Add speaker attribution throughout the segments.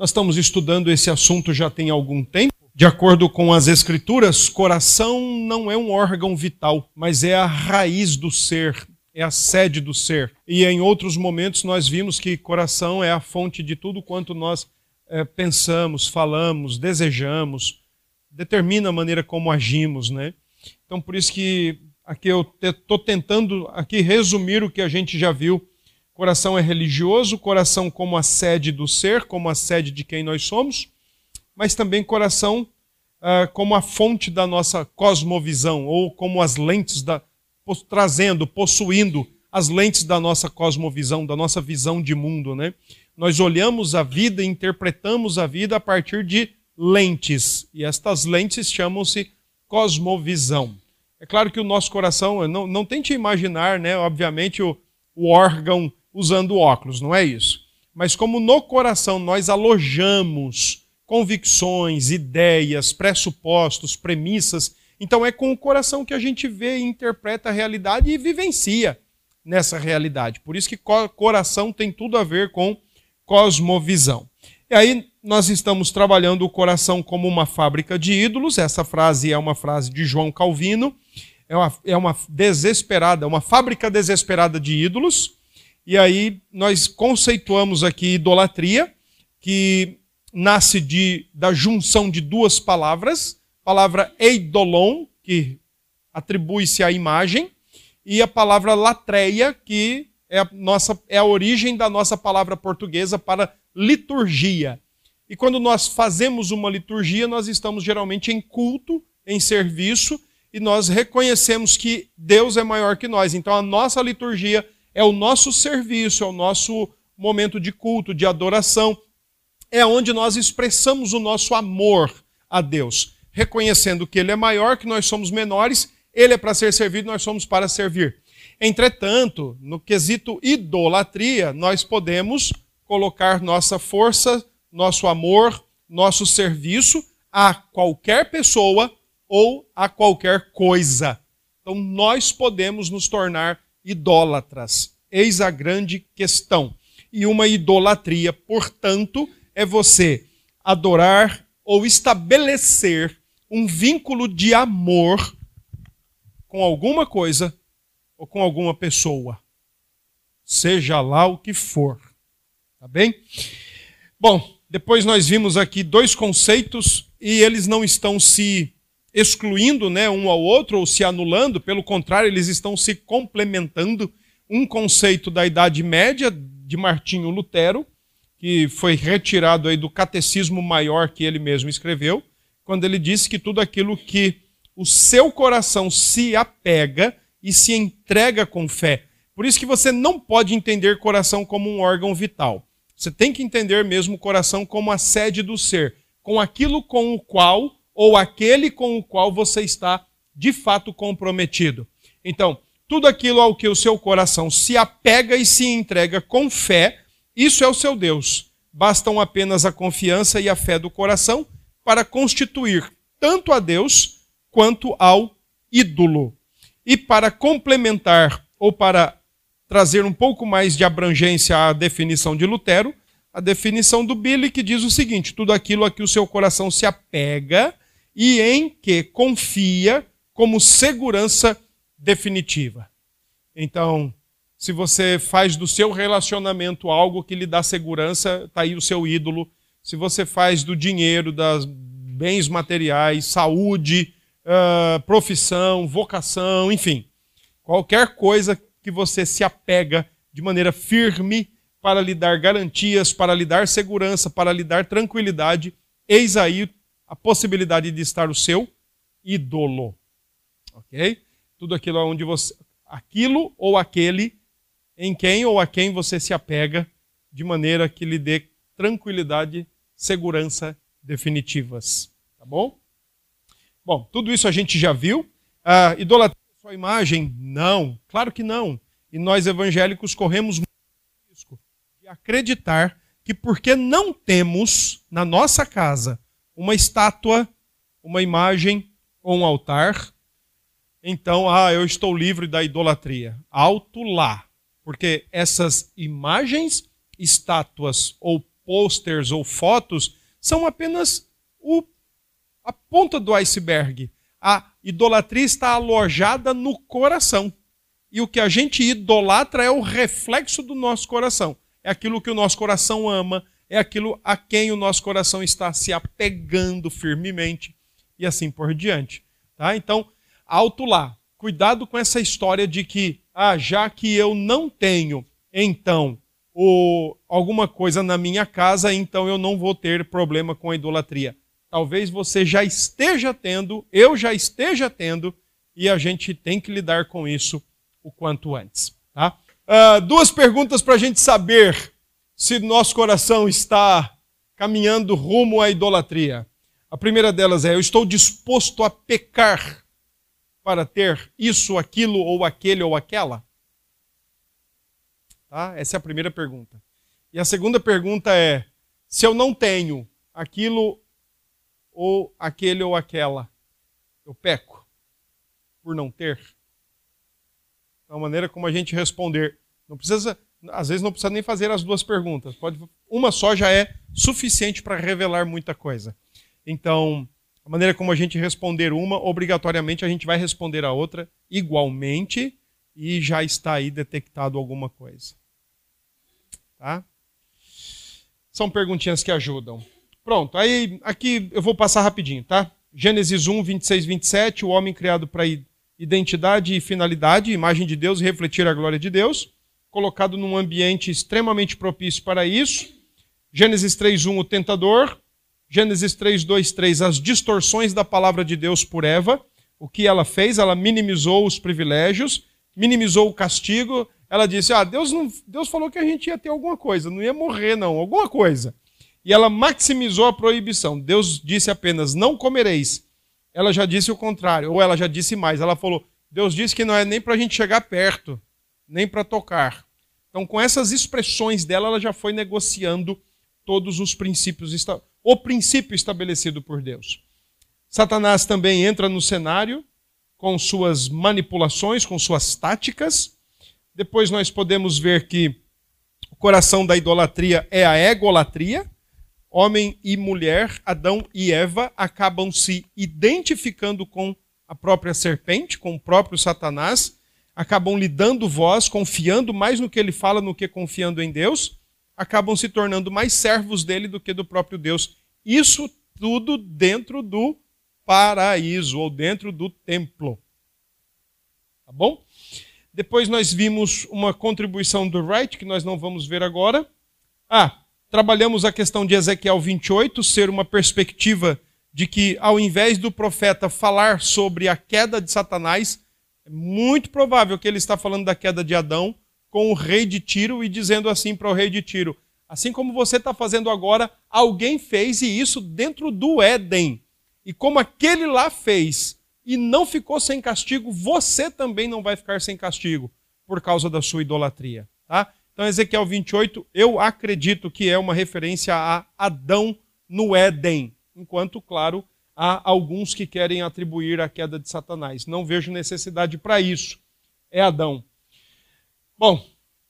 Speaker 1: Nós estamos estudando esse assunto já tem algum tempo. De acordo com as Escrituras, coração não é um órgão vital, mas é a raiz do ser, é a sede do ser. E em outros momentos nós vimos que coração é a fonte de tudo quanto nós é, pensamos, falamos, desejamos, determina a maneira como agimos, né? Então por isso que aqui eu estou tentando aqui resumir o que a gente já viu. Coração é religioso, coração como a sede do ser, como a sede de quem nós somos, mas também coração ah, como a fonte da nossa cosmovisão, ou como as lentes da. trazendo, possuindo as lentes da nossa cosmovisão, da nossa visão de mundo, né? Nós olhamos a vida, interpretamos a vida a partir de lentes, e estas lentes chamam-se cosmovisão. É claro que o nosso coração, não, não tente imaginar, né, obviamente, o, o órgão usando óculos, não é isso. Mas como no coração nós alojamos convicções, ideias, pressupostos, premissas, então é com o coração que a gente vê e interpreta a realidade e vivencia nessa realidade. Por isso que coração tem tudo a ver com cosmovisão. E aí nós estamos trabalhando o coração como uma fábrica de ídolos. Essa frase é uma frase de João Calvino. É uma, é uma desesperada, uma fábrica desesperada de ídolos. E aí nós conceituamos aqui idolatria, que nasce de, da junção de duas palavras. palavra eidolon, que atribui-se à imagem, e a palavra latreia, que é a, nossa, é a origem da nossa palavra portuguesa para liturgia. E quando nós fazemos uma liturgia, nós estamos geralmente em culto, em serviço, e nós reconhecemos que Deus é maior que nós. Então a nossa liturgia é o nosso serviço, é o nosso momento de culto, de adoração, é onde nós expressamos o nosso amor a Deus, reconhecendo que Ele é maior, que nós somos menores, Ele é para ser servido, nós somos para servir. Entretanto, no quesito idolatria, nós podemos colocar nossa força, nosso amor, nosso serviço a qualquer pessoa ou a qualquer coisa. Então, nós podemos nos tornar idólatras. Eis a grande questão. E uma idolatria, portanto, é você adorar ou estabelecer um vínculo de amor com alguma coisa ou com alguma pessoa, seja lá o que for. Tá bem? Bom, depois nós vimos aqui dois conceitos e eles não estão se excluindo né, um ao outro ou se anulando, pelo contrário, eles estão se complementando. Um conceito da Idade Média, de Martinho Lutero, que foi retirado aí do catecismo maior que ele mesmo escreveu, quando ele disse que tudo aquilo que o seu coração se apega e se entrega com fé. Por isso que você não pode entender coração como um órgão vital. Você tem que entender mesmo o coração como a sede do ser, com aquilo com o qual ou aquele com o qual você está de fato comprometido. Então, tudo aquilo ao que o seu coração se apega e se entrega com fé, isso é o seu Deus. Bastam apenas a confiança e a fé do coração para constituir tanto a Deus quanto ao ídolo. E para complementar ou para trazer um pouco mais de abrangência à definição de Lutero, a definição do Billy que diz o seguinte: tudo aquilo a que o seu coração se apega e em que confia como segurança definitiva. Então, se você faz do seu relacionamento algo que lhe dá segurança, está aí o seu ídolo. Se você faz do dinheiro, das bens materiais, saúde, uh, profissão, vocação, enfim, qualquer coisa que você se apega de maneira firme para lhe dar garantias, para lhe dar segurança, para lhe dar tranquilidade, eis aí a possibilidade de estar o seu ídolo. Ok? Tudo aquilo onde você. aquilo ou aquele em quem ou a quem você se apega, de maneira que lhe dê tranquilidade, segurança definitivas. Tá bom? Bom, tudo isso a gente já viu. Ah, idolatria sua imagem? Não, claro que não. E nós evangélicos corremos muito risco de acreditar que porque não temos na nossa casa uma estátua, uma imagem ou um altar, então, ah, eu estou livre da idolatria. Alto lá. Porque essas imagens, estátuas ou posters ou fotos são apenas o, a ponta do iceberg. A idolatria está alojada no coração. E o que a gente idolatra é o reflexo do nosso coração. É aquilo que o nosso coração ama, é aquilo a quem o nosso coração está se apegando firmemente e assim por diante. Tá? Então, alto lá. Cuidado com essa história de que, ah, já que eu não tenho, então, o, alguma coisa na minha casa, então eu não vou ter problema com a idolatria. Talvez você já esteja tendo, eu já esteja tendo, e a gente tem que lidar com isso o quanto antes. Tá? Uh, duas perguntas para a gente saber se nosso coração está caminhando rumo à idolatria. A primeira delas é: eu estou disposto a pecar para ter isso, aquilo, ou aquele ou aquela? Tá? Essa é a primeira pergunta. E a segunda pergunta é: se eu não tenho aquilo ou aquele ou aquela, eu peco por não ter? É uma maneira como a gente responder. Não precisa, às vezes não precisa nem fazer as duas perguntas. Pode, uma só já é suficiente para revelar muita coisa. Então, a maneira como a gente responder uma, obrigatoriamente a gente vai responder a outra igualmente e já está aí detectado alguma coisa. Tá? São perguntinhas que ajudam. Pronto, aí aqui eu vou passar rapidinho, tá? Gênesis 1, 26, 27, o homem criado para identidade e finalidade, imagem de Deus refletir a glória de Deus, colocado num ambiente extremamente propício para isso. Gênesis 3:1 o tentador, Gênesis 3, 3, as distorções da palavra de Deus por Eva. O que ela fez? Ela minimizou os privilégios, minimizou o castigo. Ela disse: Ah, Deus, não, Deus falou que a gente ia ter alguma coisa, não ia morrer, não, alguma coisa. E ela maximizou a proibição. Deus disse apenas: Não comereis ela já disse o contrário, ou ela já disse mais. Ela falou: Deus disse que não é nem para a gente chegar perto, nem para tocar. Então, com essas expressões dela, ela já foi negociando todos os princípios, o princípio estabelecido por Deus. Satanás também entra no cenário com suas manipulações, com suas táticas. Depois nós podemos ver que o coração da idolatria é a egolatria homem e mulher, Adão e Eva, acabam se identificando com a própria serpente, com o próprio Satanás, acabam lhe dando voz, confiando mais no que ele fala do que confiando em Deus, acabam se tornando mais servos dele do que do próprio Deus. Isso tudo dentro do paraíso ou dentro do templo. Tá bom? Depois nós vimos uma contribuição do Wright, que nós não vamos ver agora. Ah, Trabalhamos a questão de Ezequiel 28 ser uma perspectiva de que, ao invés do profeta falar sobre a queda de Satanás, muito provável que ele está falando da queda de Adão com o rei de Tiro e dizendo assim para o rei de Tiro: assim como você está fazendo agora, alguém fez e isso dentro do Éden. E como aquele lá fez e não ficou sem castigo, você também não vai ficar sem castigo por causa da sua idolatria. Tá? Então, Ezequiel 28, eu acredito que é uma referência a Adão no Éden, enquanto, claro, há alguns que querem atribuir a queda de Satanás. Não vejo necessidade para isso. É Adão. Bom,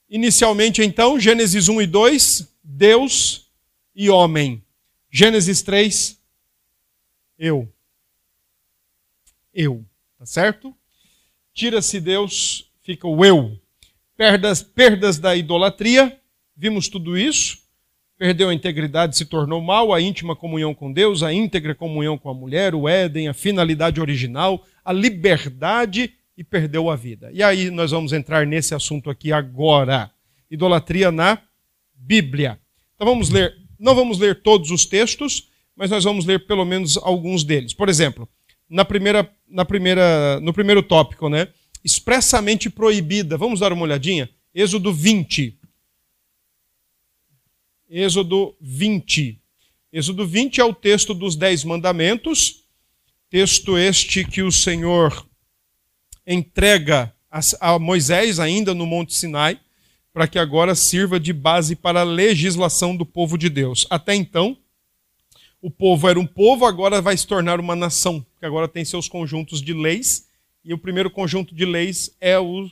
Speaker 1: inicialmente então, Gênesis 1 e 2, Deus e homem. Gênesis 3, eu. Eu, tá certo? Tira-se Deus, fica o eu perdas, perdas da idolatria, vimos tudo isso. Perdeu a integridade, se tornou mal, a íntima comunhão com Deus, a íntegra comunhão com a mulher, o Éden, a finalidade original, a liberdade e perdeu a vida. E aí nós vamos entrar nesse assunto aqui agora. Idolatria na Bíblia. Então vamos ler, não vamos ler todos os textos, mas nós vamos ler pelo menos alguns deles. Por exemplo, na primeira, na primeira, no primeiro tópico, né? expressamente proibida. Vamos dar uma olhadinha? Êxodo 20. Êxodo 20. Êxodo 20 é o texto dos Dez Mandamentos, texto este que o Senhor entrega a Moisés ainda no Monte Sinai, para que agora sirva de base para a legislação do povo de Deus. Até então, o povo era um povo, agora vai se tornar uma nação, que agora tem seus conjuntos de leis e o primeiro conjunto de leis é o,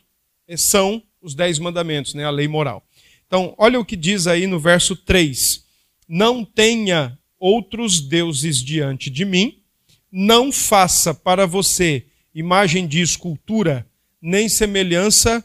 Speaker 1: são os dez mandamentos, né, a lei moral. Então, olha o que diz aí no verso 3. Não tenha outros deuses diante de mim, não faça para você imagem de escultura, nem semelhança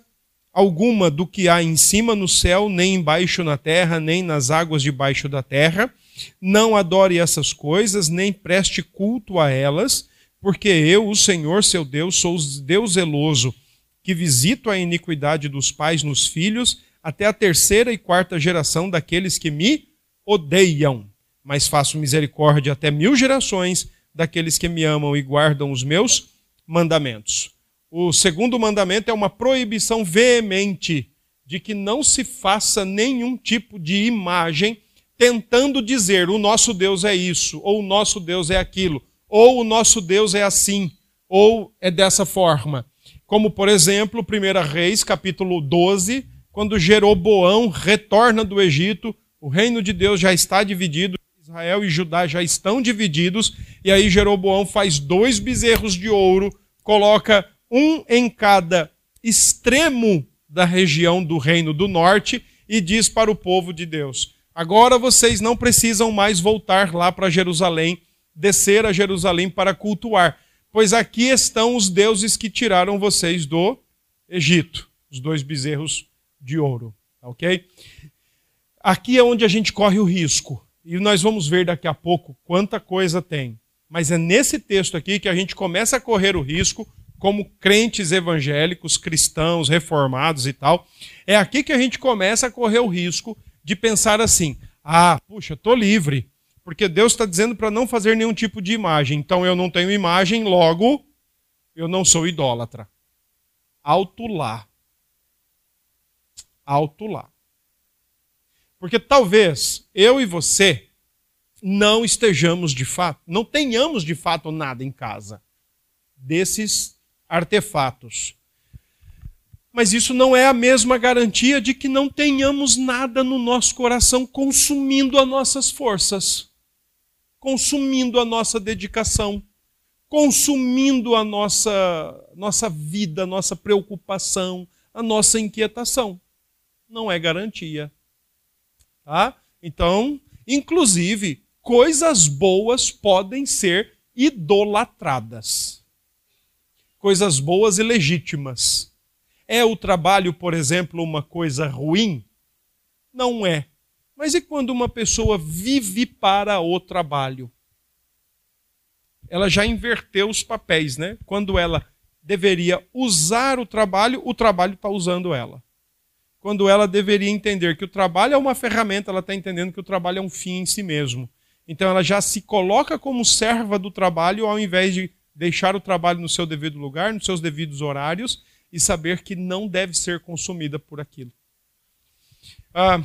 Speaker 1: alguma do que há em cima no céu, nem embaixo na terra, nem nas águas debaixo da terra. Não adore essas coisas, nem preste culto a elas, porque eu, o Senhor seu Deus, sou Deus zeloso, que visito a iniquidade dos pais nos filhos, até a terceira e quarta geração daqueles que me odeiam. Mas faço misericórdia até mil gerações daqueles que me amam e guardam os meus mandamentos. O segundo mandamento é uma proibição veemente de que não se faça nenhum tipo de imagem tentando dizer o nosso Deus é isso, ou o nosso Deus é aquilo, ou o nosso Deus é assim, ou é dessa forma. Como, por exemplo, 1 Reis, capítulo 12, quando Jeroboão retorna do Egito, o reino de Deus já está dividido, Israel e Judá já estão divididos, e aí Jeroboão faz dois bezerros de ouro, coloca um em cada extremo da região do Reino do Norte e diz para o povo de Deus: Agora vocês não precisam mais voltar lá para Jerusalém, descer a Jerusalém para cultuar, pois aqui estão os deuses que tiraram vocês do Egito, os dois bezerros de ouro, ok? Aqui é onde a gente corre o risco, e nós vamos ver daqui a pouco quanta coisa tem. Mas é nesse texto aqui que a gente começa a correr o risco como crentes evangélicos, cristãos, reformados e tal, é aqui que a gente começa a correr o risco de pensar assim: ah, puxa, estou livre, porque Deus está dizendo para não fazer nenhum tipo de imagem, então eu não tenho imagem, logo eu não sou idólatra. Alto lá. Alto lá. Porque talvez eu e você não estejamos de fato, não tenhamos de fato nada em casa desses artefatos. Mas isso não é a mesma garantia de que não tenhamos nada no nosso coração consumindo as nossas forças, consumindo a nossa dedicação, consumindo a nossa, nossa vida, a nossa preocupação, a nossa inquietação. Não é garantia. Tá? Então, inclusive, coisas boas podem ser idolatradas coisas boas e legítimas. É o trabalho, por exemplo, uma coisa ruim? Não é. Mas e quando uma pessoa vive para o trabalho? Ela já inverteu os papéis, né? Quando ela deveria usar o trabalho, o trabalho está usando ela. Quando ela deveria entender que o trabalho é uma ferramenta, ela está entendendo que o trabalho é um fim em si mesmo. Então ela já se coloca como serva do trabalho ao invés de deixar o trabalho no seu devido lugar, nos seus devidos horários e saber que não deve ser consumida por aquilo. Ah,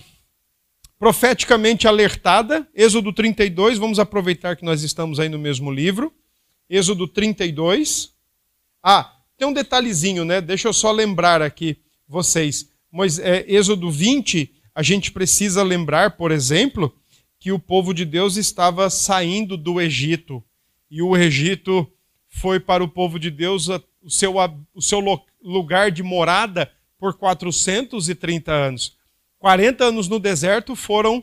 Speaker 1: profeticamente alertada, Êxodo 32, vamos aproveitar que nós estamos aí no mesmo livro. Êxodo 32. Ah, tem um detalhezinho, né? Deixa eu só lembrar aqui vocês. Mas, é, Êxodo 20, a gente precisa lembrar, por exemplo, que o povo de Deus estava saindo do Egito. E o Egito foi para o povo de Deus o seu, o seu lugar de morada por 430 anos. 40 anos no deserto foram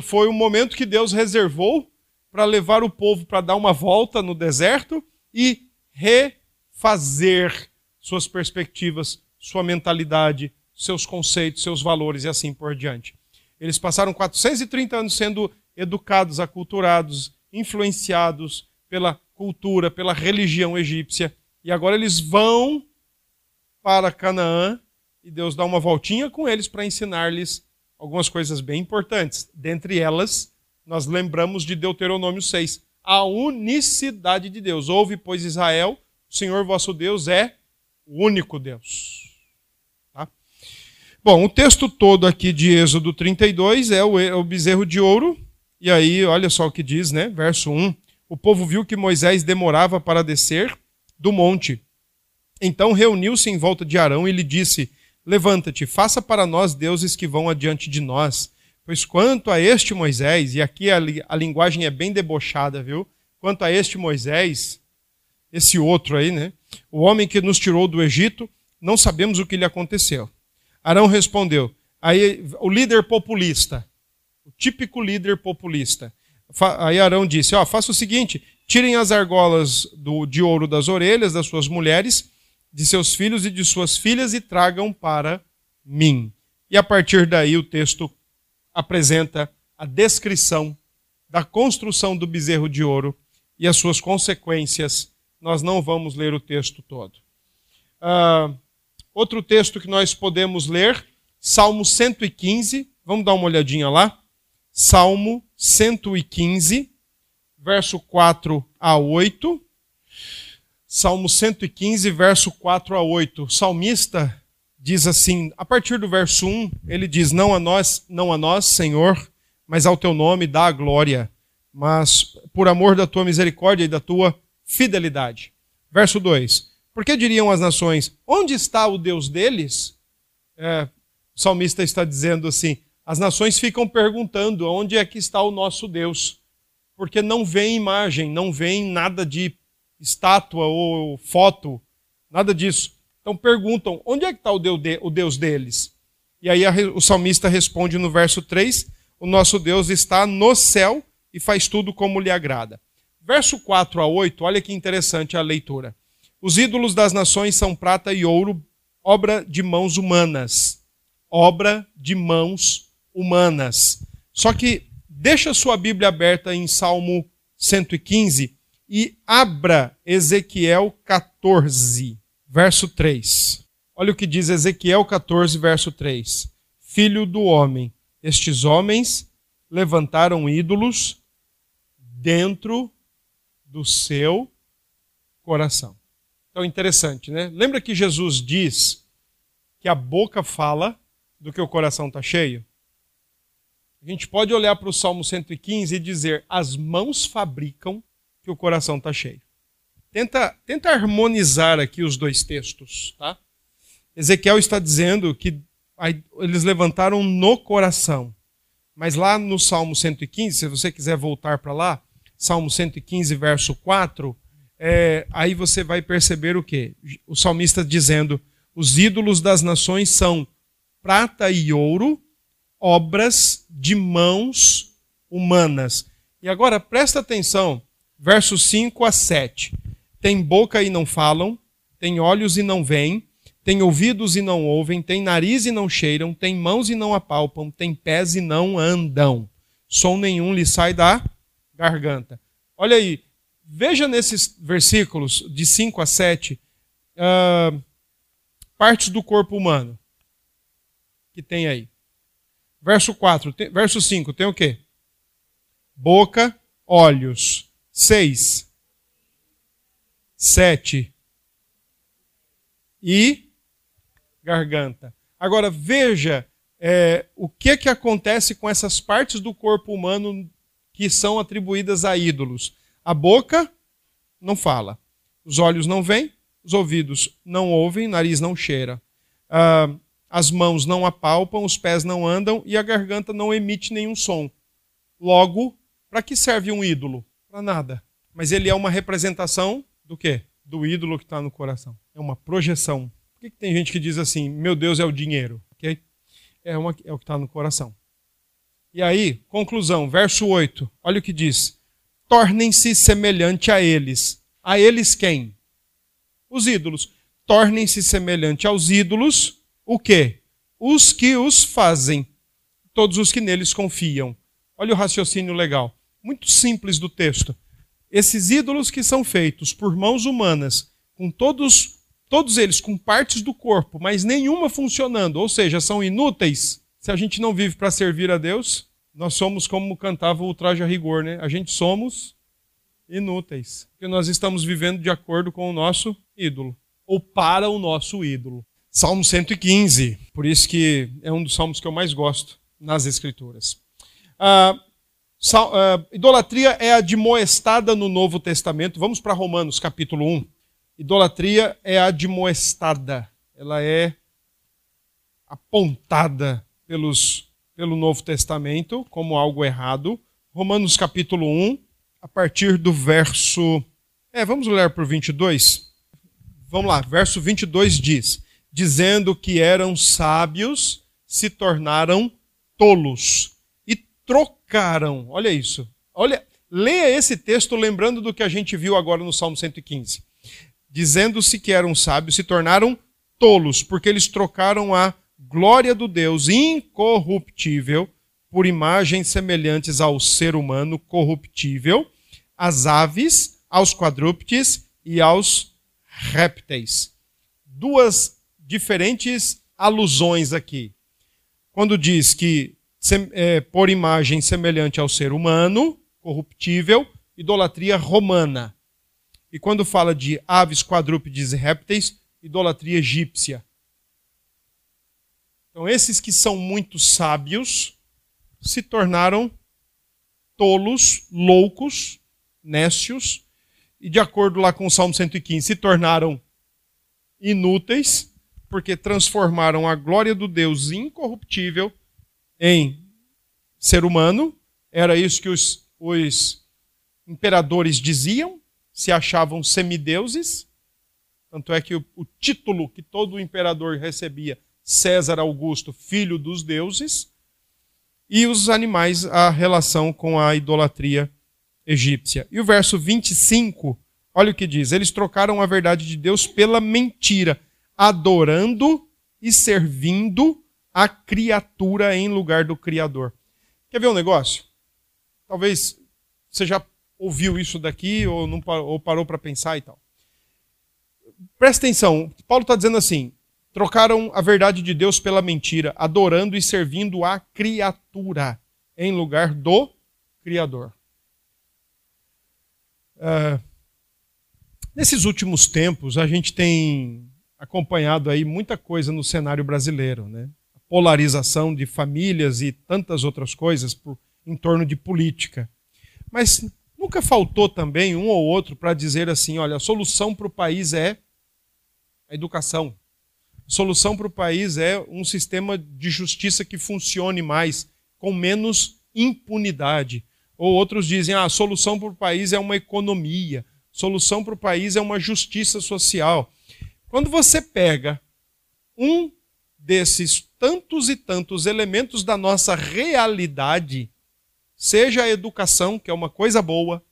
Speaker 1: foi o momento que Deus reservou para levar o povo para dar uma volta no deserto e refazer suas perspectivas, sua mentalidade, seus conceitos, seus valores e assim por diante. Eles passaram 430 anos sendo educados, aculturados, influenciados pela cultura, pela religião egípcia. E agora eles vão para Canaã e Deus dá uma voltinha com eles para ensinar-lhes algumas coisas bem importantes. Dentre elas, nós lembramos de Deuteronômio 6, a unicidade de Deus. Ouve, pois, Israel, o Senhor vosso Deus é o único Deus. Bom, o texto todo aqui de Êxodo 32 é o, é o bezerro de ouro. E aí, olha só o que diz, né? Verso 1 o povo viu que Moisés demorava para descer do monte. Então reuniu-se em volta de Arão e lhe disse: Levanta-te, faça para nós deuses que vão adiante de nós. Pois quanto a este Moisés, e aqui a, a linguagem é bem debochada, viu? Quanto a este Moisés, esse outro aí, né? O homem que nos tirou do Egito, não sabemos o que lhe aconteceu. Arão respondeu. Aí o líder populista, o típico líder populista. Aí Arão disse: ó, faça o seguinte: tirem as argolas do, de ouro das orelhas das suas mulheres, de seus filhos e de suas filhas e tragam para mim. E a partir daí o texto apresenta a descrição da construção do bezerro de ouro e as suas consequências. Nós não vamos ler o texto todo. Uh, outro texto que nós podemos ler, Salmo 115. Vamos dar uma olhadinha lá. Salmo 115, verso 4 a 8. Salmo 115, verso 4 a 8. O salmista diz assim, a partir do verso 1, ele diz: Não a nós, não a nós, Senhor, mas ao teu nome dá a glória, mas por amor da tua misericórdia e da tua fidelidade. Verso 2: Por que diriam as nações: Onde está o Deus deles? É, o salmista está dizendo assim: as nações ficam perguntando: onde é que está o nosso Deus? Porque não vem imagem, não vem nada de estátua ou foto, nada disso. Então perguntam: onde é que está o Deus deles? E aí o salmista responde no verso 3: O nosso Deus está no céu e faz tudo como lhe agrada. Verso 4 a 8, olha que interessante a leitura. Os ídolos das nações são prata e ouro, obra de mãos humanas. Obra de mãos humanas. Só que deixa sua Bíblia aberta em Salmo 115 e abra Ezequiel 14 verso 3. Olha o que diz Ezequiel 14, verso 3. Filho do homem, estes homens levantaram ídolos dentro do seu coração. Então, interessante, né? Lembra que Jesus diz que a boca fala do que o coração está cheio? A gente pode olhar para o Salmo 115 e dizer: as mãos fabricam que o coração está cheio. Tenta, tenta harmonizar aqui os dois textos, tá? Ezequiel está dizendo que eles levantaram no coração. Mas lá no Salmo 115, se você quiser voltar para lá, Salmo 115, verso 4, é, aí você vai perceber o que? O salmista dizendo: os ídolos das nações são prata e ouro, obras de mãos humanas. E agora presta atenção, versos 5 a 7. Tem boca e não falam, tem olhos e não veem, tem ouvidos e não ouvem, tem nariz e não cheiram, tem mãos e não apalpam, tem pés e não andam. Som nenhum lhe sai da garganta. Olha aí, veja nesses versículos de 5 a 7, uh, ah, partes do corpo humano que tem aí. Verso 4, tem, verso 5, tem o quê? Boca, olhos. 6, sete e garganta. Agora veja é, o que que acontece com essas partes do corpo humano que são atribuídas a ídolos. A boca não fala, os olhos não veem, os ouvidos não ouvem, nariz não cheira, ah, as mãos não apalpam, os pés não andam e a garganta não emite nenhum som. Logo, para que serve um ídolo? Para nada. Mas ele é uma representação do quê? Do ídolo que está no coração. É uma projeção. Por que, que, tem gente que diz assim, meu Deus é o dinheiro? Okay? É, uma, é o que está no coração. E aí, conclusão, verso 8. Olha o que diz. Tornem-se semelhante a eles. A eles quem? Os ídolos. Tornem-se semelhante aos ídolos. O quê? Os que os fazem. Todos os que neles confiam. Olha o raciocínio legal. Muito simples do texto esses ídolos que são feitos por mãos humanas, com todos, todos eles com partes do corpo, mas nenhuma funcionando, ou seja, são inúteis, se a gente não vive para servir a Deus, nós somos como cantava o traje a rigor, né? A gente somos inúteis, porque nós estamos vivendo de acordo com o nosso ídolo, ou para o nosso ídolo. Salmo 115, por isso que é um dos salmos que eu mais gosto nas Escrituras. Ah, Uh, idolatria é admoestada no Novo Testamento. Vamos para Romanos capítulo 1. Idolatria é admoestada. Ela é apontada pelos, pelo Novo Testamento como algo errado. Romanos capítulo 1, a partir do verso. É, vamos ler por 22. Vamos lá, verso 22 diz: Dizendo que eram sábios, se tornaram tolos trocaram. Olha isso. Olha, leia esse texto lembrando do que a gente viu agora no Salmo 115. Dizendo-se que eram sábios, se tornaram tolos, porque eles trocaram a glória do Deus incorruptível por imagens semelhantes ao ser humano corruptível, às aves, aos quadrúpedes e aos répteis. Duas diferentes alusões aqui. Quando diz que é, por imagem semelhante ao ser humano, corruptível, idolatria romana. E quando fala de aves, quadrúpedes e répteis, idolatria egípcia. Então, esses que são muito sábios se tornaram tolos, loucos, nécios, e de acordo lá com o Salmo 115, se tornaram inúteis, porque transformaram a glória do Deus incorruptível em ser humano. Era isso que os, os imperadores diziam, se achavam semideuses. Tanto é que o, o título que todo imperador recebia, César Augusto, filho dos deuses, e os animais, a relação com a idolatria egípcia. E o verso 25, olha o que diz: eles trocaram a verdade de Deus pela mentira, adorando e servindo a criatura em lugar do Criador. Quer ver um negócio? Talvez você já ouviu isso daqui ou, não, ou parou para pensar e tal. Presta atenção, Paulo está dizendo assim: trocaram a verdade de Deus pela mentira, adorando e servindo a criatura em lugar do Criador. Uh, nesses últimos tempos, a gente tem acompanhado aí muita coisa no cenário brasileiro, né? A polarização de famílias e tantas outras coisas por, em torno de política. Mas nunca faltou também um ou outro para dizer assim: olha, a solução para o país é a educação. Solução para o país é um sistema de justiça que funcione mais, com menos impunidade. Ou outros dizem: ah, a solução para o país é uma economia, solução para o país é uma justiça social. Quando você pega um desses tantos e tantos elementos da nossa realidade, seja a educação, que é uma coisa boa,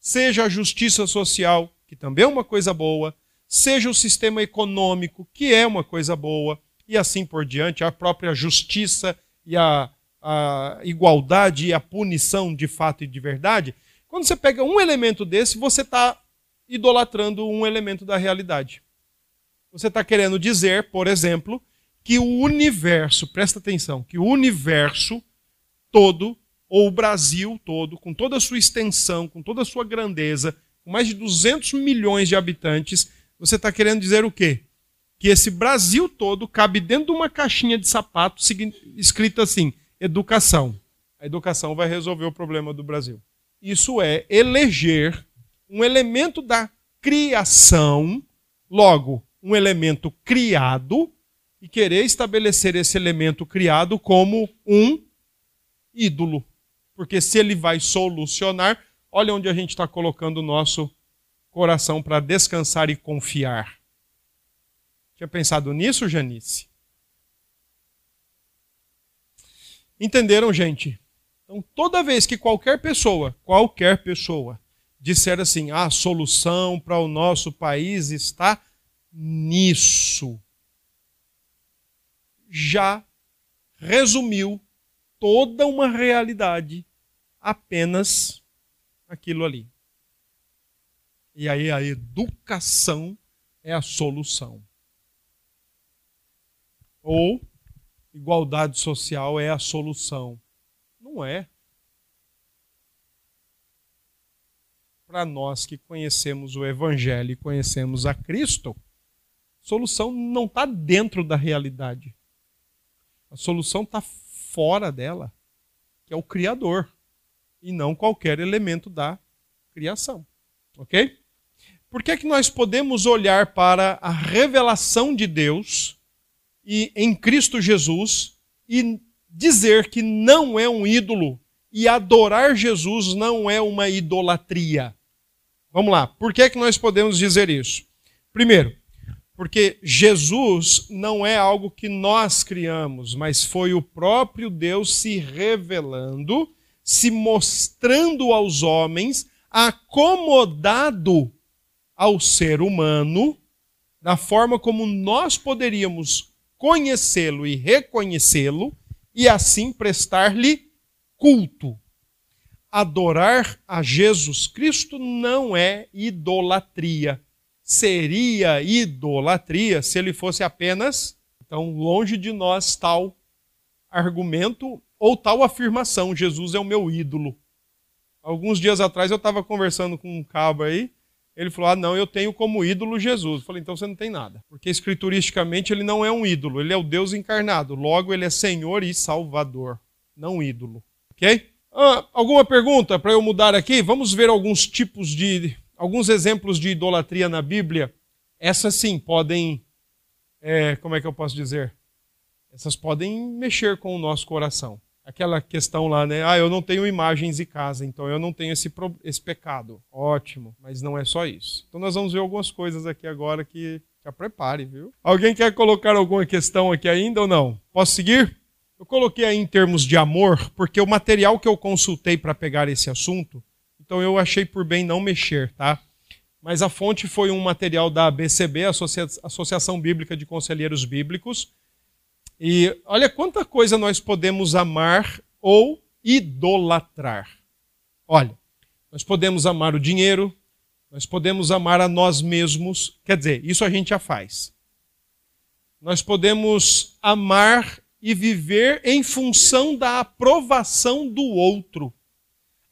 Speaker 1: seja a justiça social, que também é uma coisa boa, seja o sistema econômico, que é uma coisa boa, e assim por diante, a própria justiça e a, a igualdade e a punição de fato e de verdade. Quando você pega um elemento desse, você está idolatrando um elemento da realidade. Você está querendo dizer, por exemplo, que o universo, presta atenção, que o universo todo, ou o Brasil todo, com toda a sua extensão, com toda a sua grandeza, com mais de 200 milhões de habitantes, você está querendo dizer o quê? Que esse Brasil todo cabe dentro de uma caixinha de sapato escrita assim: educação. A educação vai resolver o problema do Brasil. Isso é eleger um elemento da criação, logo, um elemento criado e querer estabelecer esse elemento criado como um ídolo. Porque se ele vai solucionar, olha onde a gente está colocando o nosso coração para descansar e confiar. Tinha pensado nisso, Janice? Entenderam, gente? Então, toda vez que qualquer pessoa, qualquer pessoa, disser assim: ah, a solução para o nosso país está nisso. Já resumiu toda uma realidade apenas aquilo ali. E aí a educação é a solução. Ou igualdade social é a solução. Não é. Para nós que conhecemos o Evangelho e conhecemos a Cristo, solução não está dentro da realidade. A solução está fora dela, que é o Criador, e não qualquer elemento da criação. Ok? Por que, é que nós podemos olhar para a revelação de Deus e em Cristo Jesus e dizer que não é um ídolo e adorar Jesus não é uma idolatria? Vamos lá. Por que, é que nós podemos dizer isso? Primeiro, Porque Jesus não é algo que nós criamos, mas foi o próprio Deus se revelando, se mostrando aos homens, acomodado ao ser humano, da forma como nós poderíamos conhecê-lo e reconhecê-lo, e assim prestar-lhe culto. Adorar a Jesus Cristo não é idolatria seria idolatria se ele fosse apenas, então, longe de nós tal argumento ou tal afirmação: Jesus é o meu ídolo. Alguns dias atrás eu estava conversando com um cabo aí, ele falou: Ah, não, eu tenho como ídolo Jesus. Eu falei: Então você não tem nada. Porque escrituristicamente ele não é um ídolo, ele é o Deus encarnado. Logo, ele é Senhor e Salvador, não ídolo. Ok? Ah, alguma pergunta para eu mudar aqui? Vamos ver alguns tipos de alguns exemplos de idolatria na Bíblia, essas sim podem, é, como é que eu posso dizer? Essas podem mexer com o nosso coração. Aquela questão lá, né? Ah, eu não tenho imagens em casa, então eu não tenho esse, esse pecado. Ótimo, mas não é só isso. Então nós vamos ver algumas coisas aqui agora que já prepare, viu? Alguém quer colocar alguma questão aqui ainda ou não? Posso seguir? Eu coloquei aí em termos de amor, porque o material que eu consultei para pegar esse assunto então eu achei por bem não mexer, tá? Mas a fonte foi um material da ABCB, Associação Bíblica de Conselheiros Bíblicos. E olha quanta coisa nós podemos amar ou idolatrar. Olha, nós podemos amar o dinheiro, nós podemos amar a nós mesmos, quer dizer, isso a gente já faz. Nós podemos amar e viver em função da aprovação do outro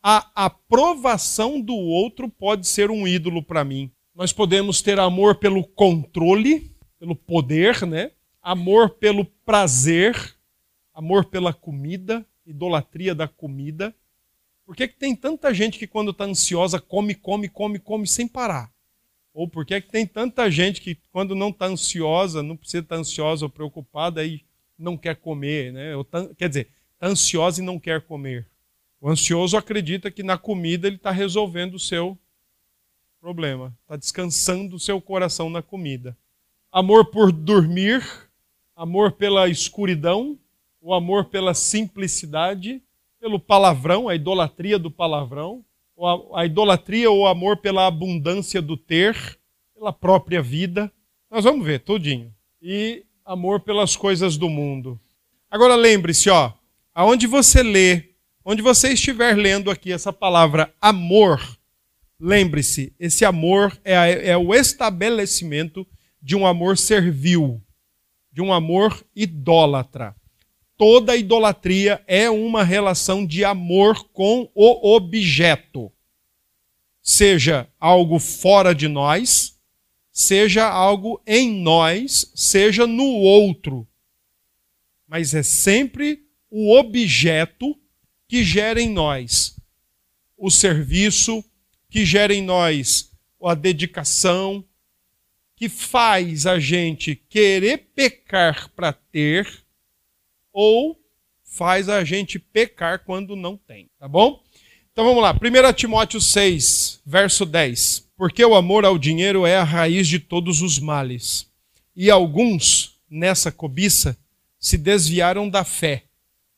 Speaker 1: a aprovação do outro pode ser um ídolo para mim. Nós podemos ter amor pelo controle, pelo poder, né? Amor pelo prazer, amor pela comida, idolatria da comida. Por que, que tem tanta gente que quando está ansiosa come, come, come, come sem parar? Ou por que, que tem tanta gente que quando não está ansiosa, não precisa estar tá ansiosa ou preocupada e não quer comer, né? Tá, quer dizer, está ansiosa e não quer comer. O ansioso acredita que na comida ele está resolvendo o seu problema, está descansando o seu coração na comida. Amor por dormir, amor pela escuridão, o amor pela simplicidade, pelo palavrão, a idolatria do palavrão, a idolatria ou amor pela abundância do ter, pela própria vida. Nós vamos ver tudinho. E amor pelas coisas do mundo. Agora lembre-se, ó, aonde você lê Onde você estiver lendo aqui essa palavra amor, lembre-se, esse amor é, é o estabelecimento de um amor servil, de um amor idólatra. Toda idolatria é uma relação de amor com o objeto. Seja algo fora de nós, seja algo em nós, seja no outro. Mas é sempre o objeto que gera em nós o serviço, que gera em nós a dedicação, que faz a gente querer pecar para ter, ou faz a gente pecar quando não tem, tá bom? Então vamos lá, 1 Timóteo 6, verso 10. Porque o amor ao dinheiro é a raiz de todos os males. E alguns, nessa cobiça, se desviaram da fé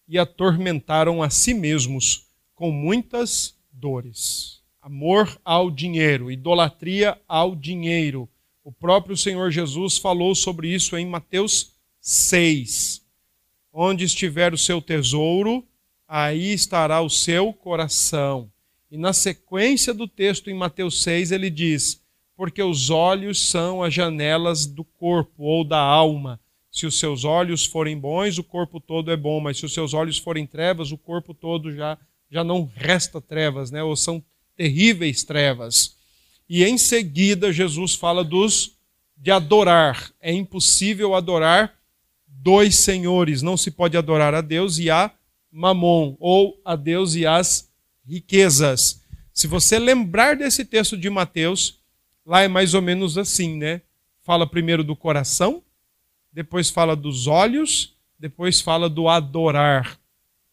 Speaker 1: e atormentaram a si mesmos com muitas dores. Amor ao dinheiro, idolatria ao dinheiro. O próprio Senhor Jesus falou sobre isso em Mateus 6. Onde estiver o seu tesouro, aí estará o seu coração. E na sequência do texto em Mateus 6, ele diz: Porque os olhos são as janelas do corpo ou da alma. Se os seus olhos forem bons, o corpo todo é bom, mas se os seus olhos forem trevas, o corpo todo já, já não resta trevas, né? ou são terríveis trevas. E em seguida, Jesus fala dos de adorar. É impossível adorar dois senhores. Não se pode adorar a Deus e a Mamon, ou a Deus e as riquezas. Se você lembrar desse texto de Mateus, lá é mais ou menos assim, né? Fala primeiro do coração, depois fala dos olhos, depois fala do adorar.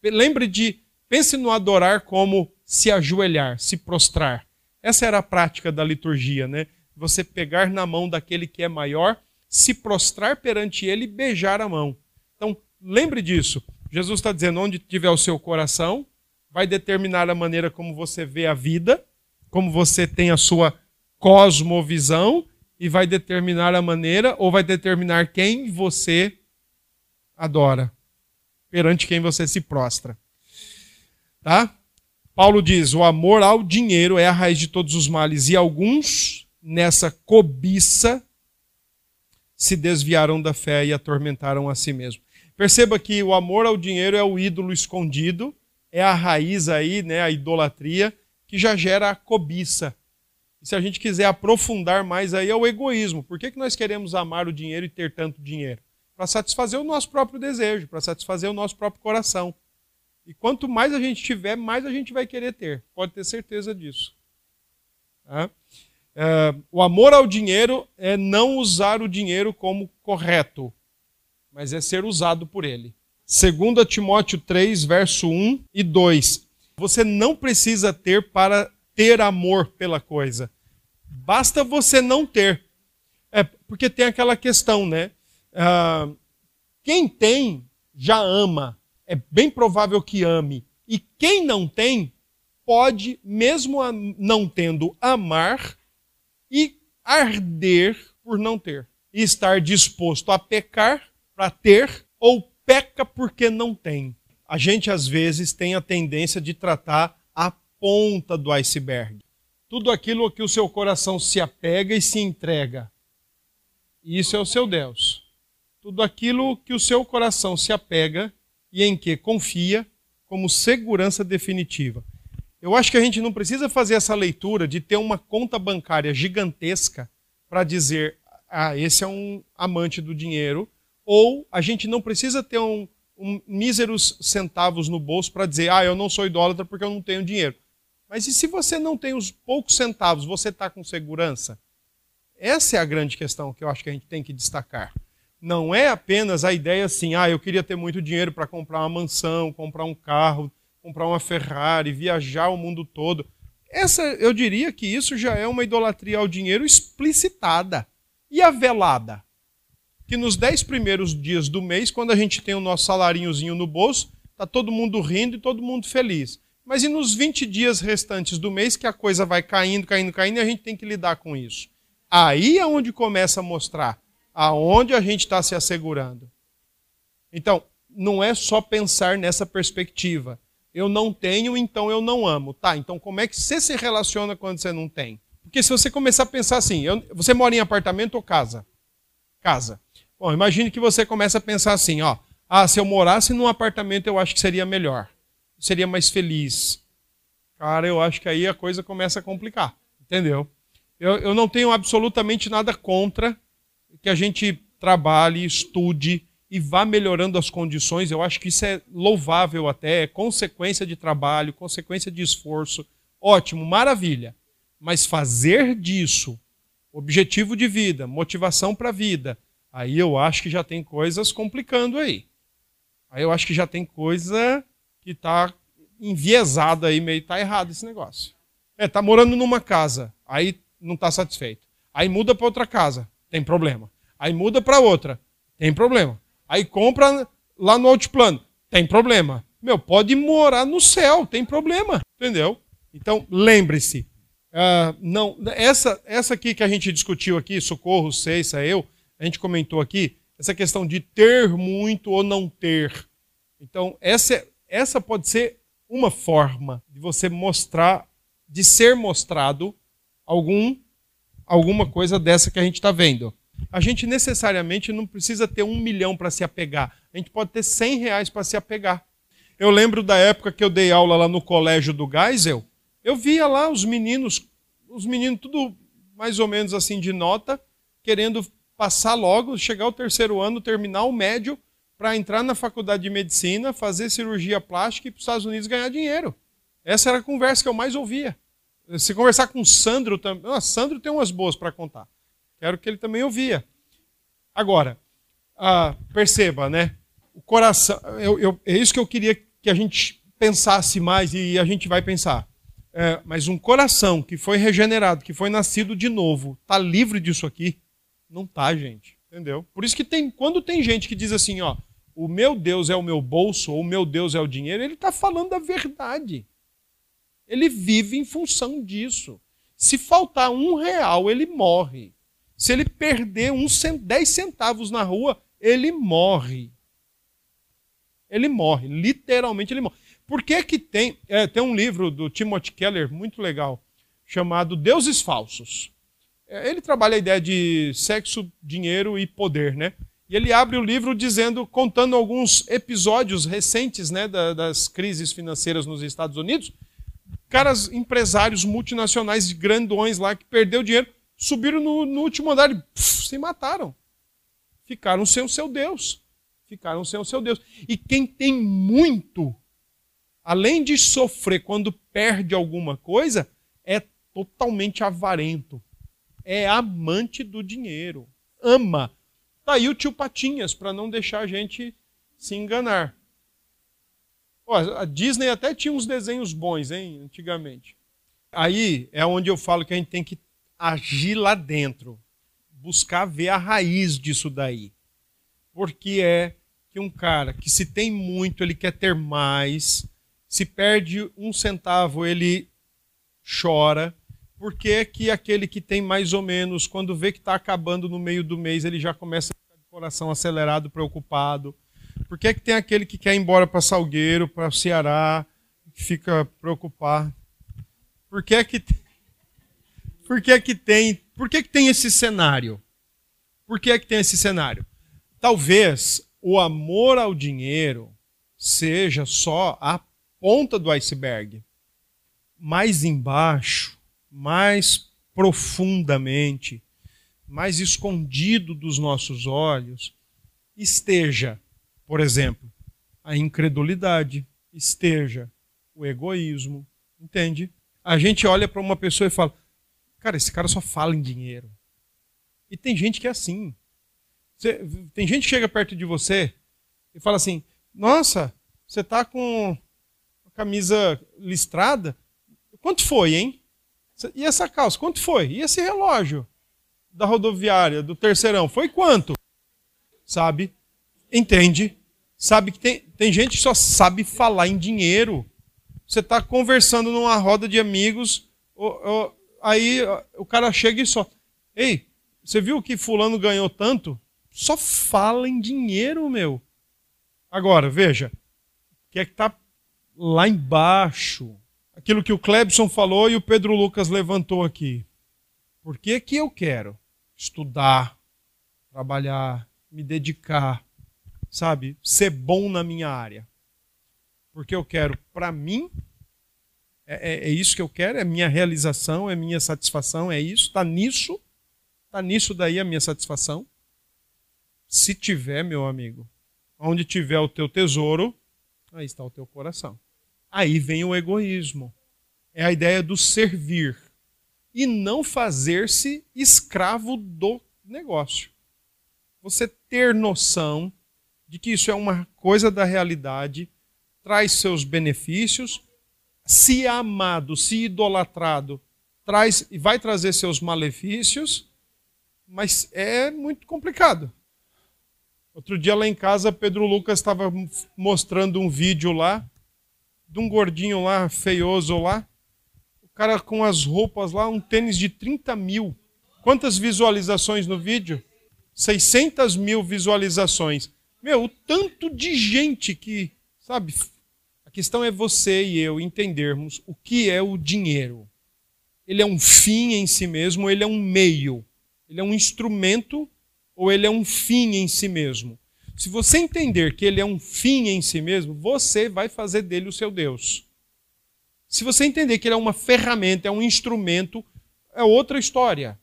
Speaker 1: Lembre de, pense no adorar como se ajoelhar, se prostrar. Essa era a prática da liturgia, né? Você pegar na mão daquele que é maior se prostrar perante ele e beijar a mão. Então, lembre disso. Jesus está dizendo: onde tiver o seu coração, vai determinar a maneira como você vê a vida, como você tem a sua cosmovisão, e vai determinar a maneira, ou vai determinar quem você adora, perante quem você se prostra. Tá? Paulo diz: o amor ao dinheiro é a raiz de todos os males, e alguns, nessa cobiça, se desviaram da fé e atormentaram a si mesmos. Perceba que o amor ao dinheiro é o ídolo escondido, é a raiz aí, né, a idolatria, que já gera a cobiça. E se a gente quiser aprofundar mais aí, é o egoísmo. Por que, que nós queremos amar o dinheiro e ter tanto dinheiro? Para satisfazer o nosso próprio desejo, para satisfazer o nosso próprio coração. E quanto mais a gente tiver, mais a gente vai querer ter. Pode ter certeza disso. Tá? É, o amor ao dinheiro é não usar o dinheiro como correto, mas é ser usado por ele. 2 Timóteo 3, verso 1 e 2. Você não precisa ter para ter amor pela coisa. Basta você não ter. É, porque tem aquela questão, né? Ah, quem tem já ama é bem provável que ame. E quem não tem, pode, mesmo não tendo, amar e arder por não ter. E estar disposto a pecar para ter, ou peca porque não tem. A gente, às vezes, tem a tendência de tratar a ponta do iceberg. Tudo aquilo a que o seu coração se apega e se entrega. Isso é o seu Deus. Tudo aquilo que o seu coração se apega e em que confia como segurança definitiva. Eu acho que a gente não precisa fazer essa leitura de ter uma conta bancária gigantesca para dizer, ah, esse é um amante do dinheiro, ou a gente não precisa ter um, um míseros centavos no bolso para dizer, ah, eu não sou idólatra porque eu não tenho dinheiro. Mas e se você não tem os poucos centavos, você está com segurança? Essa é a grande questão que eu acho que a gente tem que destacar não é apenas a ideia assim, ah, eu queria ter muito dinheiro para comprar uma mansão, comprar um carro, comprar uma Ferrari, viajar o mundo todo. Essa, eu diria que isso já é uma idolatria ao dinheiro explicitada e avelada. Que nos dez primeiros dias do mês, quando a gente tem o nosso salarinhozinho no bolso, está todo mundo rindo e todo mundo feliz. Mas e nos 20 dias restantes do mês que a coisa vai caindo, caindo, caindo e a gente tem que lidar com isso? Aí é onde começa a mostrar aonde a gente está se assegurando. Então, não é só pensar nessa perspectiva. Eu não tenho, então eu não amo. Tá, então como é que você se relaciona quando você não tem? Porque se você começar a pensar assim, eu, você mora em apartamento ou casa? Casa. Bom, imagine que você começa a pensar assim, ó. Ah, se eu morasse num apartamento, eu acho que seria melhor. Seria mais feliz. Cara, eu acho que aí a coisa começa a complicar. Entendeu? Eu, eu não tenho absolutamente nada contra que a gente trabalhe, estude e vá melhorando as condições. Eu acho que isso é louvável até, é consequência de trabalho, consequência de esforço. Ótimo, maravilha. Mas fazer disso objetivo de vida, motivação para a vida, aí eu acho que já tem coisas complicando aí. Aí eu acho que já tem coisa que está enviesada aí, meio está errado esse negócio. É, tá morando numa casa, aí não está satisfeito. Aí muda para outra casa, tem problema. Aí muda para outra, tem problema. Aí compra lá no altiplano, tem problema. Meu, pode morar no céu, tem problema, entendeu? Então, lembre-se, uh, não, essa, essa aqui que a gente discutiu aqui, socorro, Ceissa, eu, a gente comentou aqui, essa questão de ter muito ou não ter. Então, essa, essa pode ser uma forma de você mostrar, de ser mostrado algum alguma coisa dessa que a gente está vendo. A gente necessariamente não precisa ter um milhão para se apegar. A gente pode ter cem reais para se apegar. Eu lembro da época que eu dei aula lá no colégio do Geisel. Eu via lá os meninos, os meninos tudo mais ou menos assim de nota, querendo passar logo, chegar ao terceiro ano, terminar o médio, para entrar na faculdade de medicina, fazer cirurgia plástica e para os Estados Unidos ganhar dinheiro. Essa era a conversa que eu mais ouvia. Se conversar com o Sandro também. Ah, Sandro tem umas boas para contar. Quero que ele também ouvia. Agora, ah, perceba, né? O coração. Eu, eu, é isso que eu queria que a gente pensasse mais e a gente vai pensar. É, mas um coração que foi regenerado, que foi nascido de novo, está livre disso aqui? Não está, gente. Entendeu? Por isso que tem, quando tem gente que diz assim, ó, o meu Deus é o meu bolso, ou o meu Deus é o dinheiro, ele está falando a verdade. Ele vive em função disso. Se faltar um real, ele morre. Se ele perder uns 10 centavos na rua, ele morre. Ele morre, literalmente ele morre. Por que que tem... É, tem um livro do Timothy Keller, muito legal, chamado Deuses Falsos. É, ele trabalha a ideia de sexo, dinheiro e poder, né? E ele abre o livro dizendo, contando alguns episódios recentes né, das crises financeiras nos Estados Unidos. Caras, empresários multinacionais grandões lá que perdeu dinheiro, subiram no, no último andar e se mataram. Ficaram sem o seu Deus. Ficaram sem o seu Deus. E quem tem muito, além de sofrer quando perde alguma coisa, é totalmente avarento. É amante do dinheiro. Ama Tá aí o tio Patinhas, para não deixar a gente se enganar. A Disney até tinha uns desenhos bons, hein, antigamente. Aí é onde eu falo que a gente tem que agir lá dentro, buscar ver a raiz disso daí. Porque é que um cara que se tem muito, ele quer ter mais, se perde um centavo, ele chora, por que, que aquele que tem mais ou menos, quando vê que está acabando no meio do mês, ele já começa a ficar de coração acelerado, preocupado? Por que, que tem aquele que quer ir embora para Salgueiro, para Ceará, que fica preocupado? Por que que, por que que tem, por que que tem esse cenário? Por que que tem esse cenário? Talvez o amor ao dinheiro seja só a ponta do iceberg. Mais embaixo mais profundamente, mais escondido dos nossos olhos, esteja, por exemplo, a incredulidade, esteja o egoísmo, entende? A gente olha para uma pessoa e fala: cara, esse cara só fala em dinheiro. E tem gente que é assim. Tem gente que chega perto de você e fala assim: nossa, você está com a camisa listrada? Quanto foi, hein? E essa calça, quanto foi? E esse relógio da rodoviária, do terceirão, foi quanto? Sabe? Entende? Sabe que tem, tem gente que só sabe falar em dinheiro. Você está conversando numa roda de amigos, aí o cara chega e só. Ei, você viu que fulano ganhou tanto? Só fala em dinheiro, meu. Agora, veja, o que é que está lá embaixo? aquilo que o Clebson falou e o Pedro Lucas levantou aqui. Por que, que eu quero estudar, trabalhar, me dedicar, sabe, ser bom na minha área? Porque eu quero para mim, é, é, é, isso que eu quero, é minha realização, é minha satisfação, é isso, está nisso, está nisso daí a minha satisfação. Se tiver, meu amigo, onde tiver o teu tesouro, aí está o teu coração. Aí vem o egoísmo. É a ideia do servir e não fazer-se escravo do negócio. Você ter noção de que isso é uma coisa da realidade, traz seus benefícios, se amado, se idolatrado, traz e vai trazer seus malefícios, mas é muito complicado. Outro dia lá em casa, Pedro Lucas estava mostrando um vídeo lá de um gordinho lá, feioso lá. O cara com as roupas lá, um tênis de 30 mil. Quantas visualizações no vídeo? 600 mil visualizações. Meu, o tanto de gente que, sabe? A questão é você e eu entendermos o que é o dinheiro. Ele é um fim em si mesmo, ele é um meio. Ele é um instrumento ou ele é um fim em si mesmo. Se você entender que ele é um fim em si mesmo, você vai fazer dele o seu Deus. Se você entender que ele é uma ferramenta, é um instrumento, é outra história.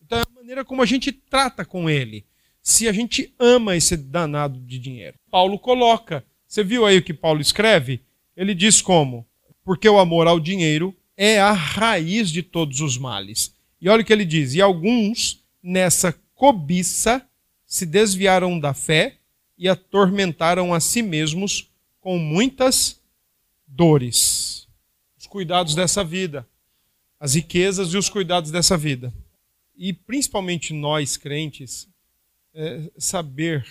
Speaker 1: Então é a maneira como a gente trata com ele. Se a gente ama esse danado de dinheiro. Paulo coloca. Você viu aí o que Paulo escreve? Ele diz como? Porque o amor ao dinheiro é a raiz de todos os males. E olha o que ele diz: e alguns nessa cobiça se desviaram da fé e atormentaram a si mesmos com muitas dores. Os cuidados dessa vida, as riquezas e os cuidados dessa vida. E principalmente nós crentes, é saber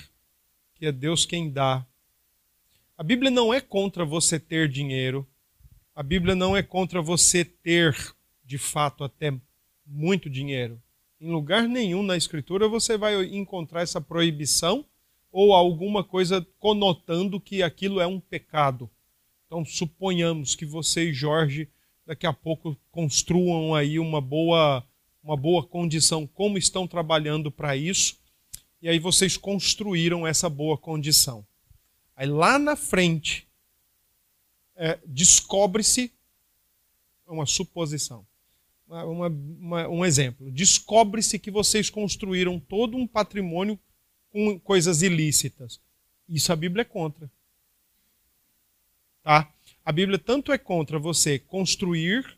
Speaker 1: que é Deus quem dá. A Bíblia não é contra você ter dinheiro. A Bíblia não é contra você ter, de fato, até muito dinheiro. Em lugar nenhum na Escritura você vai encontrar essa proibição ou alguma coisa conotando que aquilo é um pecado. Então, suponhamos que você e Jorge daqui a pouco construam aí uma boa, uma boa condição, como estão trabalhando para isso, e aí vocês construíram essa boa condição. Aí lá na frente, é, descobre-se uma suposição, uma, uma, um exemplo. Descobre-se que vocês construíram todo um patrimônio com coisas ilícitas. Isso a Bíblia é contra. Tá? A Bíblia tanto é contra você construir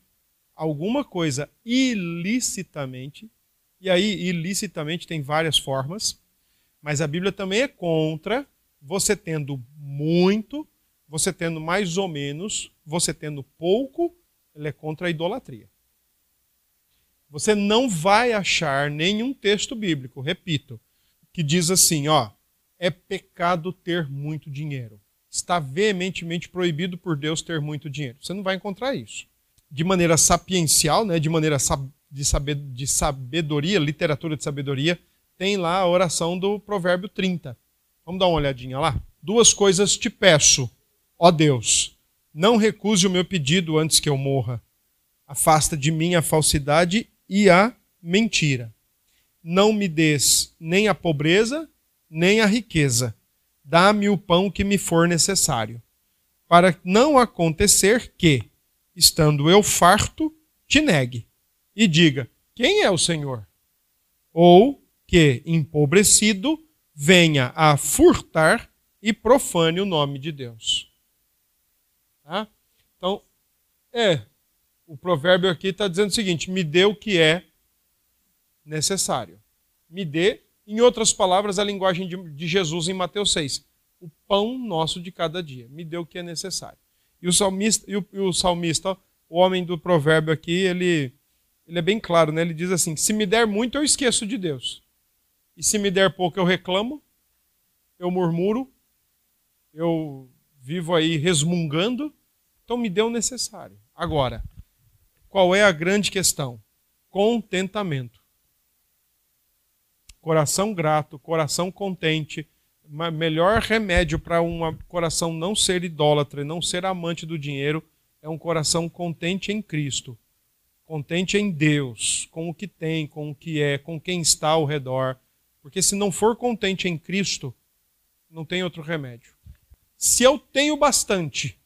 Speaker 1: alguma coisa ilicitamente, e aí ilicitamente tem várias formas, mas a Bíblia também é contra você tendo muito, você tendo mais ou menos, você tendo pouco, ele é contra a idolatria. Você não vai achar nenhum texto bíblico, repito, que diz assim, ó, é pecado ter muito dinheiro está veementemente proibido por Deus ter muito dinheiro. Você não vai encontrar isso. De maneira sapiencial, né, de maneira de sabedoria, literatura de sabedoria, tem lá a oração do Provérbio 30. Vamos dar uma olhadinha lá? Duas coisas te peço, ó Deus. Não recuse o meu pedido antes que eu morra. Afasta de mim a falsidade e a mentira. Não me des nem a pobreza, nem a riqueza dá-me o pão que me for necessário, para não acontecer que, estando eu farto, te negue e diga: Quem é o Senhor? Ou que, empobrecido, venha a furtar e profane o nome de Deus. Tá? Então, é, o provérbio aqui está dizendo o seguinte: me dê o que é necessário. Me dê em outras palavras, a linguagem de, de Jesus em Mateus 6. O pão nosso de cada dia. Me dê o que é necessário. E o salmista, e o, e o, salmista o homem do provérbio aqui, ele, ele é bem claro, né? Ele diz assim: se me der muito, eu esqueço de Deus. E se me der pouco, eu reclamo, eu murmuro, eu vivo aí resmungando. Então me dê o necessário. Agora, qual é a grande questão? Contentamento coração grato, coração contente, melhor remédio para um coração não ser idólatra, não ser amante do dinheiro, é um coração contente em Cristo, contente em Deus, com o que tem, com o que é, com quem está ao redor. Porque se não for contente em Cristo, não tem outro remédio. Se eu tenho bastante,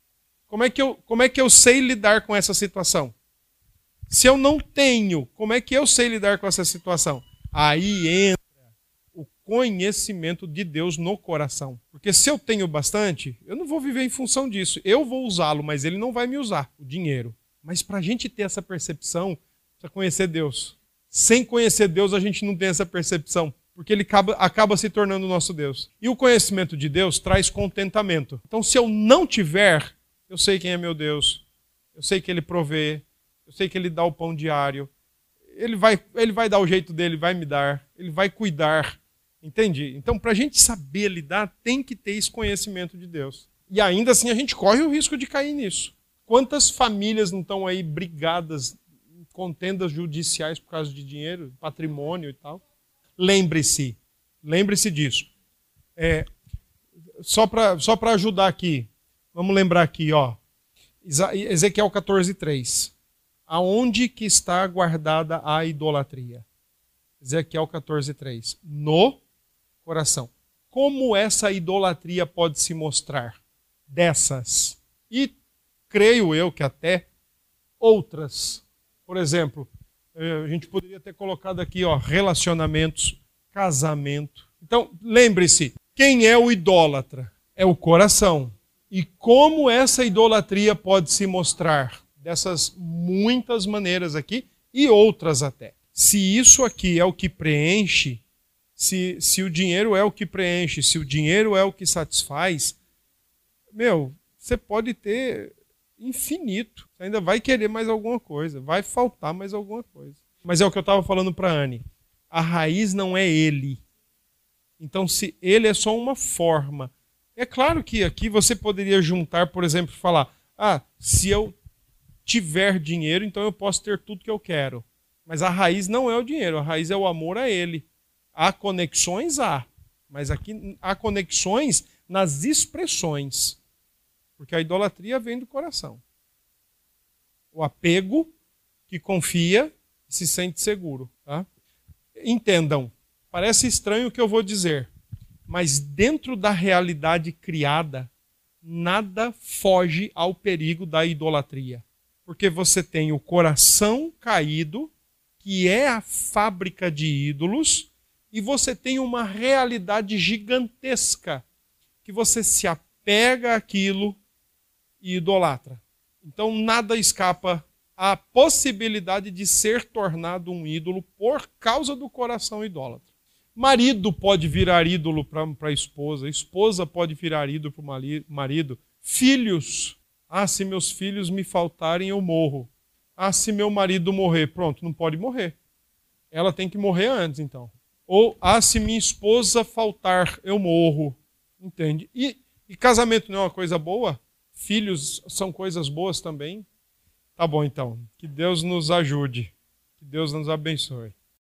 Speaker 1: como é que eu, como é que eu sei lidar com essa situação? Se eu não tenho, como é que eu sei lidar com essa situação? Aí entra conhecimento de Deus no coração. Porque se eu tenho bastante, eu não vou viver em função disso. Eu vou usá-lo, mas ele não vai me usar, o dinheiro. Mas para a gente ter essa percepção, precisa conhecer Deus. Sem conhecer Deus, a gente não tem essa percepção, porque ele acaba, acaba se tornando o nosso Deus. E o conhecimento de Deus traz contentamento. Então, se eu não tiver, eu sei quem é meu Deus, eu sei que ele provê, eu sei que ele dá o pão diário, ele vai, ele vai dar o jeito dele, vai me dar, ele vai cuidar. Entendi. Então, para a gente saber lidar, tem que ter esse conhecimento de Deus. E ainda assim a gente corre o risco de cair nisso. Quantas famílias não estão aí brigadas contendas judiciais por causa de dinheiro, patrimônio e tal? Lembre-se, lembre-se disso. É, só para só ajudar aqui, vamos lembrar aqui, ó. Ezequiel 14, 3. Aonde que está guardada a idolatria? Ezequiel 14, 3. No coração. Como essa idolatria pode se mostrar? Dessas. E creio eu que até outras. Por exemplo, a gente poderia ter colocado aqui, ó, relacionamentos, casamento. Então, lembre-se, quem é o idólatra? É o coração. E como essa idolatria pode se mostrar? Dessas muitas maneiras aqui e outras até. Se isso aqui é o que preenche, se, se o dinheiro é o que preenche, se o dinheiro é o que satisfaz, meu, você pode ter infinito. Você ainda vai querer mais alguma coisa, vai faltar mais alguma coisa. Mas é o que eu estava falando para Anne. A raiz não é ele. Então, se ele é só uma forma. É claro que aqui você poderia juntar, por exemplo, falar: ah, se eu tiver dinheiro, então eu posso ter tudo que eu quero. Mas a raiz não é o dinheiro, a raiz é o amor a ele. Há conexões? Há. Mas aqui há conexões nas expressões. Porque a idolatria vem do coração. O apego que confia e se sente seguro. Tá? Entendam, parece estranho o que eu vou dizer, mas dentro da realidade criada, nada foge ao perigo da idolatria. Porque você tem o coração caído, que é a fábrica de ídolos, e você tem uma realidade gigantesca, que você se apega àquilo e idolatra. Então nada escapa à possibilidade de ser tornado um ídolo por causa do coração idólatra. Marido pode virar ídolo para a esposa, esposa pode virar ídolo para o marido, filhos. Ah, se meus filhos me faltarem, eu morro. Ah, se meu marido morrer, pronto, não pode morrer. Ela tem que morrer antes, então. Ou, ah, se minha esposa faltar, eu morro. Entende? E, e casamento não é uma coisa boa? Filhos são coisas boas também? Tá bom, então. Que Deus nos ajude. Que Deus nos abençoe.